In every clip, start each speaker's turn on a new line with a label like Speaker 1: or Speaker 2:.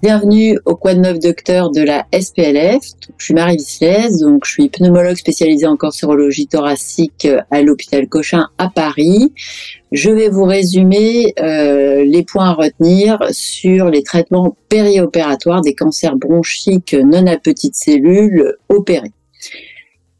Speaker 1: Bienvenue au Quad 9 Docteur de la SPLF. Je suis Marie Vislez, donc je suis pneumologue spécialisée en cancérologie thoracique à l'hôpital Cochin à Paris. Je vais vous résumer euh, les points à retenir sur les traitements périopératoires des cancers bronchiques non à petites cellules opérés.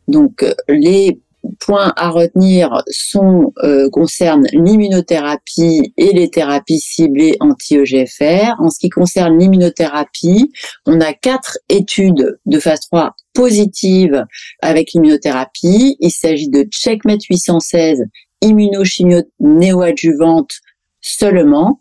Speaker 1: Donc les points à retenir sont euh, concernent l'immunothérapie et les thérapies ciblées anti-EGFR. En ce qui concerne l'immunothérapie, on a quatre études de phase 3 positives avec l'immunothérapie. Il s'agit de Checkmate 816, immunochimio néoadjuvante seulement,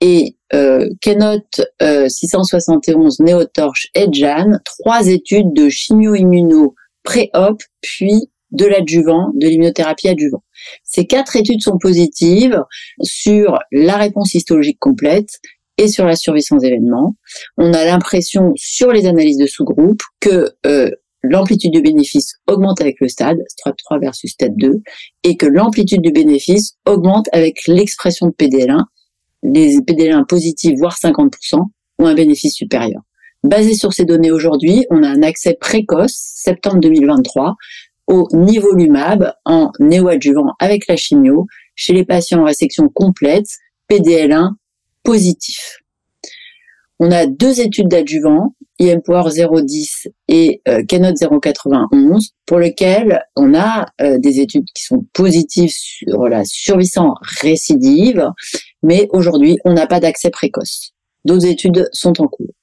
Speaker 1: et euh, Kenote 671, Néotorche et Jan, trois études de chimio-immuno pré-op, puis de l'adjuvant, de l'immunothérapie adjuvant. Ces quatre études sont positives sur la réponse histologique complète et sur la survie sans événement. On a l'impression sur les analyses de sous-groupe que euh, l'amplitude du bénéfice augmente avec le stade, stade 3 versus stade 2, et que l'amplitude du bénéfice augmente avec l'expression de PDL1, les PDL1 positifs, voire 50%, ont un bénéfice supérieur. Basé sur ces données aujourd'hui, on a un accès précoce, septembre 2023, au nivolumab en néoadjuvant avec la chimio chez les patients en résection complète, PDL1 positif. On a deux études d'adjuvant, IMPOWER 010 et euh, 091, pour lesquelles on a euh, des études qui sont positives sur la survie sans récidive, mais aujourd'hui, on n'a pas d'accès précoce. D'autres études sont en cours.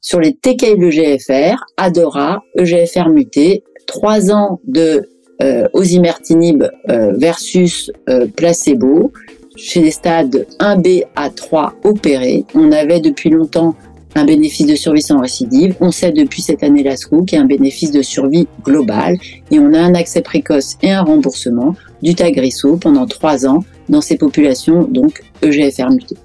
Speaker 1: Sur les TKI de GFR, ADORA, EGFR muté, trois ans de euh, osimertinib euh, versus euh, placebo chez les stades 1B à 3 opérés. On avait depuis longtemps un bénéfice de survie sans récidive. On sait depuis cette année la qu'il y a un bénéfice de survie global et on a un accès précoce et un remboursement du Tagrisso pendant trois ans dans ces populations donc EGFR mutées.